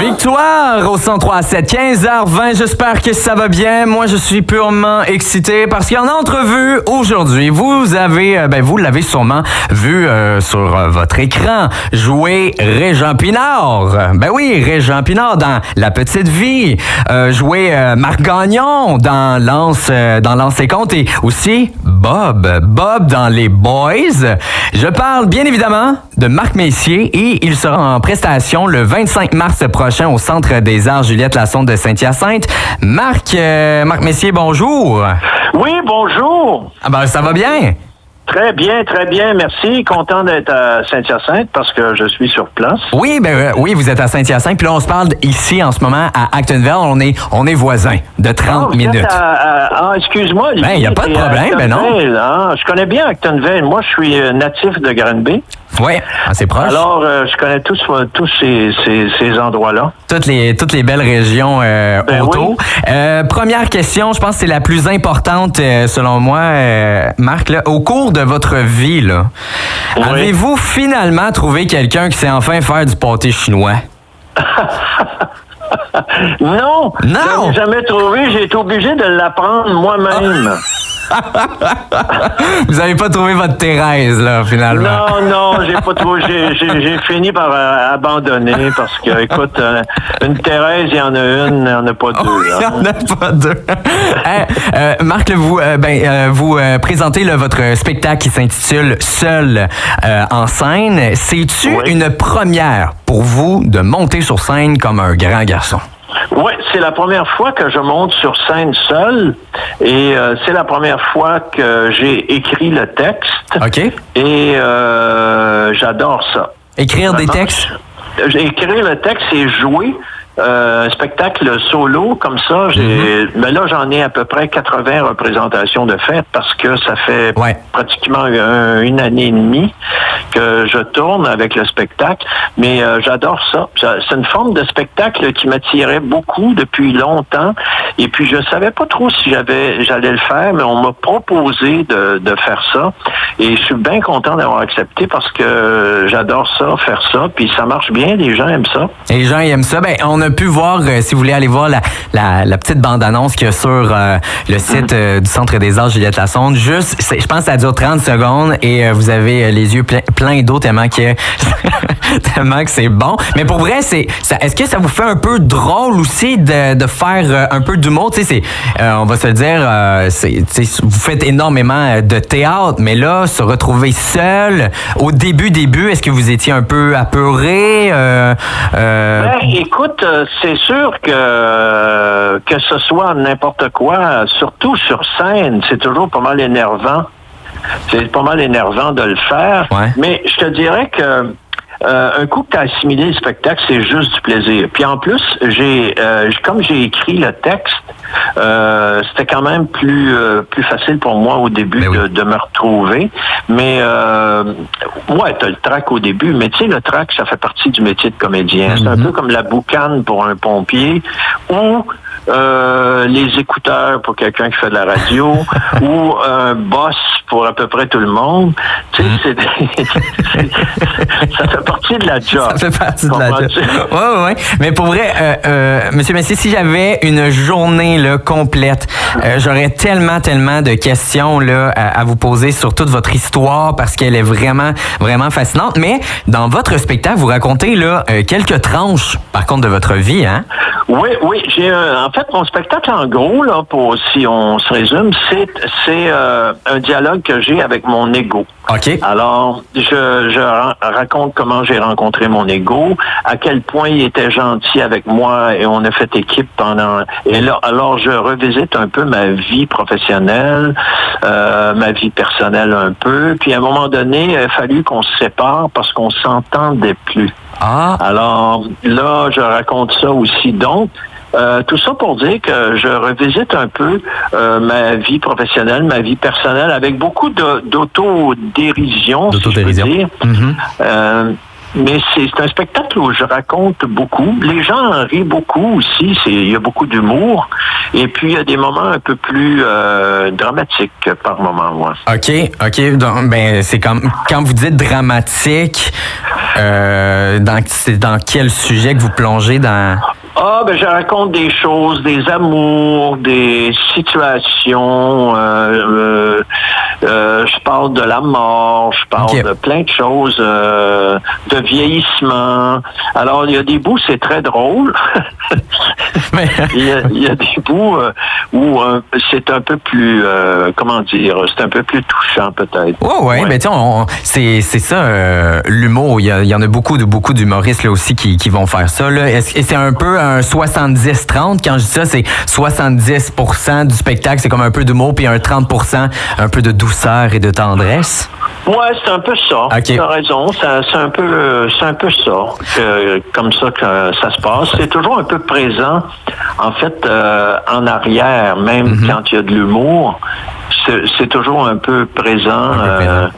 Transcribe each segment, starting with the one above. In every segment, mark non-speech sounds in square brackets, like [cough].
Victoire au 103 7 15h20. J'espère que ça va bien. Moi, je suis purement excité parce qu'en entrevue aujourd'hui, vous avez, euh, ben, vous l'avez sûrement vu euh, sur euh, votre écran jouer Régent Pinard. Ben oui, Régent Pinard dans La Petite Vie. jouer Marc Gagnon dans Lance, dans Lance et Compte et aussi Bob. Bob dans Les Boys. Je parle bien évidemment de Marc Messier et il sera en prestation le 25 mars prochain au Centre des Arts Juliette Lassonde de Saint-Hyacinthe. Marc, euh, Marc Messier, bonjour. Oui, bonjour. Ah ben, ça va bien? Très bien, très bien, merci. Content d'être à Saint-Hyacinthe parce que je suis sur place. Oui, ben euh, oui, vous êtes à Saint-Hyacinthe. Puis là, on se parle ici en ce moment à Actonville. On est, on est voisins de 30 Ah, minutes. ah, excuse-moi. Ben, y a pas de à problème, ben non. Actonville, hein? Je connais bien Actonville. Moi, je suis euh, natif de Granby. Oui, c'est proche. Alors, euh, je connais tous, tous ces, ces, ces endroits-là. toutes les toutes les belles régions euh, Ben autour. oui. Euh, première question, je pense que c'est la plus importante selon moi, Marc. Là, au cours de votre vie, là, Oui. avez-vous finalement trouvé quelqu'un qui sait enfin faire du pâté chinois? [laughs] Non! Non! Je jamais trouvé. J'ai été obligé de l'apprendre moi-même. [laughs] Vous avez pas trouvé votre Thérèse, là, finalement. Non, non, j'ai pas trouvé. J'ai, fini par euh, abandonner parce que, écoute, euh, une Thérèse, il y en a une, il n'y en a pas deux. Il n'y en a pas deux. [laughs] Euh, Marc, vous, ben, vous présentez là, votre spectacle qui s'intitule Seul en scène. C'est-tu Oui. une première pour vous de monter sur scène comme un grand garçon? Oui, c'est la première fois que je monte sur scène seul et euh, c'est la première fois que j'ai écrit le texte OK? et euh, j'adore ça. Écrire des textes? Écrit le texte et jouer euh, un spectacle solo comme ça. J'ai, mais là, j'en ai à peu près 80 représentations de fête parce que ça fait Ouais. pratiquement un- une année et demie que je tourne avec le spectacle. Mais euh, j'adore ça. C'est une forme de spectacle qui m'attirait beaucoup depuis longtemps. Et puis, je savais pas trop si j'avais, j'allais le faire, mais on m'a proposé de, de faire ça. Et je suis bien content d'avoir accepté parce que j'adore ça, faire ça. Puis ça marche bien, les gens aiment ça. Les gens aiment ça. Ben, on a pu voir, euh, si vous voulez aller voir la, petite bande-annonce qu'il y a sur euh, le site euh, du Centre des Arts Juliette Lassonde. Juste, je pense que ça dure 30 secondes et vous avez les yeux pleins d'eau tellement que, [laughs] que c'est bon. Mais pour vrai, c'est, est-ce que ça vous fait un peu drôle aussi de, faire un peu d'humour? Tu on va se le dire, vous faites énormément de théâtre, mais là, se retrouver seul, au début, début, est-ce que vous étiez un peu apeuré? Ben, écoute, c'est sûr que que ce soit n'importe quoi, surtout sur scène, c'est toujours pas mal énervant. C'est pas mal énervant de le faire. Ouais. Mais je te dirais que euh, un coup que tu as assimilé le spectacle, c'est juste du plaisir. Puis en plus, j'ai euh, comme j'ai écrit le texte, euh, c'était quand même plus euh, plus facile pour moi au début Ben oui. de, de me retrouver. Mais euh, ouais, t'as le track au début, mais tu sais, le track, ça fait partie du métier de comédien. C'est un peu comme la boucane pour un pompier ou euh, les écouteurs pour quelqu'un qui fait de la radio [laughs] ou un boss pour à peu près tout le monde. Tu sais, [laughs] c'est ça fait partie de la job. Ça fait partie de la? Ouais, ouais, ouais. Mais pour vrai, euh, euh, Monsieur Messier, si j'avais une journée là, complète, euh, j'aurais tellement, tellement de questions là, à, à vous poser sur toute votre histoire parce qu'elle est vraiment, vraiment fascinante. Mais dans votre spectacle, vous racontez là, euh, quelques tranches, par contre, de votre vie. Hein? Oui, oui. J'ai un- en fait mon spectacle en gros là, pour si on se résume, c'est c'est euh, un dialogue que j'ai avec mon ego. OK. Alors, je, je ra- raconte comment j'ai rencontré mon ego, à quel point il était gentil avec moi et on a fait équipe pendant. Et là, alors je revisite un peu ma vie professionnelle, euh, ma vie personnelle un peu. Puis à un moment donné, il a fallu qu'on se sépare parce qu'on s'entendait plus. Ah, Alors là, je raconte ça aussi. Donc, euh, tout ça pour dire que je revisite un peu euh, ma vie professionnelle, ma vie personnelle, avec beaucoup d'autodérision. si je peux D'autodérision. dire. Mhm. Euh, mais c'est un spectacle où je raconte beaucoup. Les gens en rient beaucoup aussi. Il y a beaucoup d'humour. Et puis, il y a des moments un peu plus euh, dramatiques par moment. moi. OK, OK. Donc, ben, c'est comme quand vous dites dramatique, euh, c'est dans quel sujet que vous plongez dans... Ah, ben je raconte des choses, des amours, des situations. Euh, euh, euh, je parle de la mort, je parle de plein de choses, euh, de vieillissement. Alors, il y a des bouts, c'est très drôle. [laughs] Mais- il, y a, il y a des bouts euh, où c'est un peu plus, comment dire, c'est un peu plus touchant peut-être. Ouais, ouais, Ouais. mais on- c'est ça, l'humour. Il y, a- il y en a beaucoup de beaucoup d'humoristes là aussi qui, qui vont faire ça. Là. Est-ce- Et c'est un peu un 70-30. Quand je dis ça, c'est 70% du spectacle, c'est comme un peu d'humour, puis un 30% un peu de douceur et de tendresse? Ouais, c'est un peu ça. Tu as raison. C'est un peu, c'est un peu ça. que- comme ça que ça se passe. C'est toujours un peu présent. En fait, euh, en arrière, même Mhm. quand il y a de l'humour, c'est toujours un peu présent. peu euh,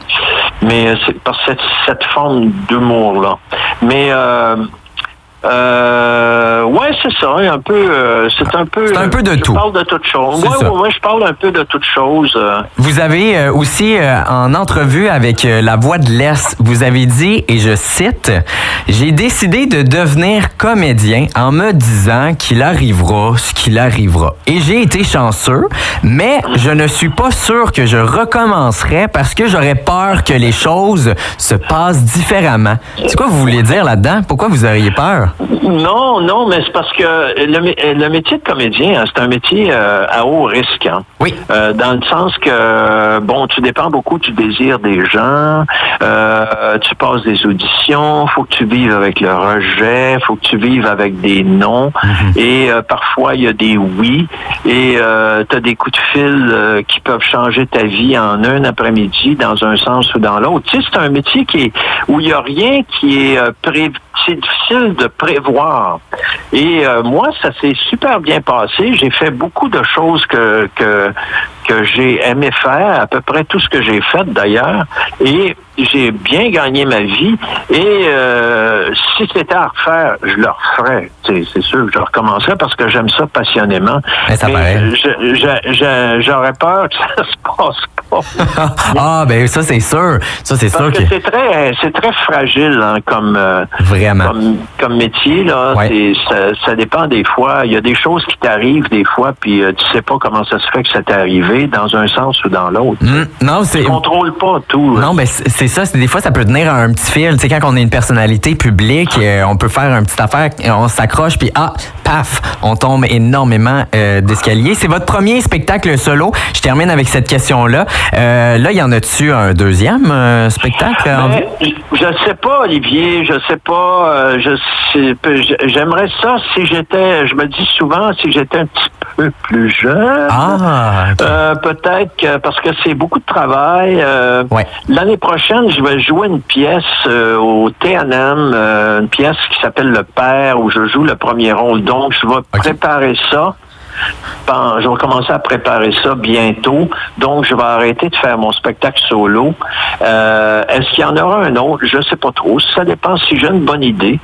mais c'est par cette, cette forme d'humour là. Mais euh, euh, ouais, c'est ça, un peu. euh, c'est un peu. C'est un peu de je tout. parle de toute chose. Ouais, ouais, ouais, je parle un peu de toute chose. euh. Vous avez euh, aussi, euh, en entrevue avec euh, La Voix de l'Est, vous avez dit, et je cite, J'ai décidé de devenir comédien en me disant qu'il arrivera ce qu'il arrivera. Et j'ai été chanceux, mais je ne suis pas sûr que je recommencerai parce que j'aurais peur que les choses se passent différemment. C'est quoi vous voulez dire là-dedans? Pourquoi vous auriez peur? Non, non, mais c'est parce que le, mé- le métier de comédien, hein, c'est un métier euh, à haut risque. hein. Oui. Euh, dans le sens que, bon, tu dépends beaucoup du désir des gens, euh, tu passes des auditions, faut que tu vives avec le rejet, faut que tu vives avec des non, et euh, parfois il y a des oui, et tu as des coups de fil euh, qui peuvent changer ta vie en un après-midi dans un sens ou dans l'autre. Tu sais, c'est un métier qui est, où il n'y a rien qui est euh, pré- c'est difficile de prévoir. Et euh, moi, ça s'est super bien passé. J'ai fait beaucoup de choses que, que, que j'ai aimé faire, à peu près tout ce que j'ai fait d'ailleurs. Et j'ai bien gagné ma vie. Et euh, si c'était à refaire, je le referais. C'est c'est sûr que je recommencerais parce que j'aime ça passionnément. Mais ça je- j'aurais peur que ça se passe pas. Ah, ben ça, c'est sûr. Ça, c'est sûr que... que c'est très, c'est très fragile hein, comme, euh, Vraiment. comme, comme métier. Là, Ouais. Ça, ça dépend des fois. Il y a des choses qui t'arrivent des fois, puis euh, tu sais pas comment ça se fait que ça t'est arrivé dans un sens ou dans l'autre. Hmm, non, c'est... Tu contrôles pas tout. Non, mais c'est c'est ça. c'est Des fois, ça peut tenir un petit fil. Tu sais, quand on est une personnalité publique, euh, on peut faire une petite affaire, on s'accroche, puis ah, paf, on tombe énormément euh, d'escaliers. C'est votre premier spectacle solo. Je termine avec cette question-là. Euh, là, y en a-tu un deuxième euh, spectacle? Ben, je sais pas, Olivier, je sais pas. euh, je J'aimerais ça si j'étais, je me dis souvent, si j'étais un petit peu plus jeune. Ah. Euh, peut-être que parce que c'est beaucoup de travail. euh, Ouais. L'année prochaine, je vais jouer une pièce euh, au TNM, euh, une pièce qui s'appelle Le Père, où je joue le premier rôle. Donc, je vais préparer ça. Je vais commencer à préparer ça bientôt. Donc, je vais arrêter de faire mon spectacle solo. Euh, Est-ce qu'il y en aura un autre? Je sais pas trop. Ça dépend si j'ai une bonne idée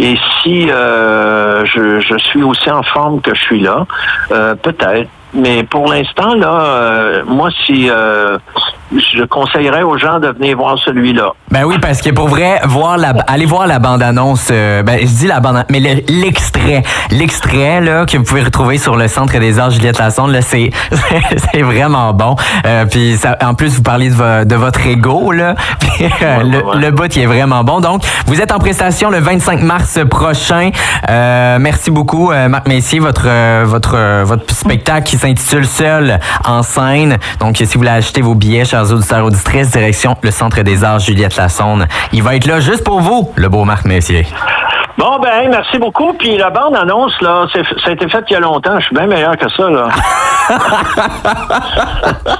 et si euh, je, je suis aussi en forme que je suis là. Euh, Peut-être. Mais pour l'instant, là, euh, moi, si euh, je conseillerais aux gens de venir voir celui-là. Ben oui, parce que pour vrai, voir la, aller voir la bande-annonce, euh, ben je dis la bande mais le- l'extrait, l'extrait là que vous pouvez retrouver sur le Centre des Arts Juliette Lassonde, là, c'est [laughs] c'est vraiment bon. Euh, puis ça, en plus, vous parlez de, vo- de votre ego là, [laughs] euh, le, ouais, le bout il est vraiment bon. Donc, vous êtes en prestation le 25 mars prochain. Euh, merci beaucoup, Marc Messier, votre votre votre spectacle qui s'intitule Seul en scène. Donc, si vous voulez acheter vos billets, chers auditeurs auditrices, direction le Centre des Arts Juliette Lassonde. Il va être là juste pour vous, le beau Marc Messier. Bon, ben, merci beaucoup. Puis la bande-annonce, là, c'est- ça a été fait il y a longtemps. Je suis bien meilleur que ça, là. [laughs]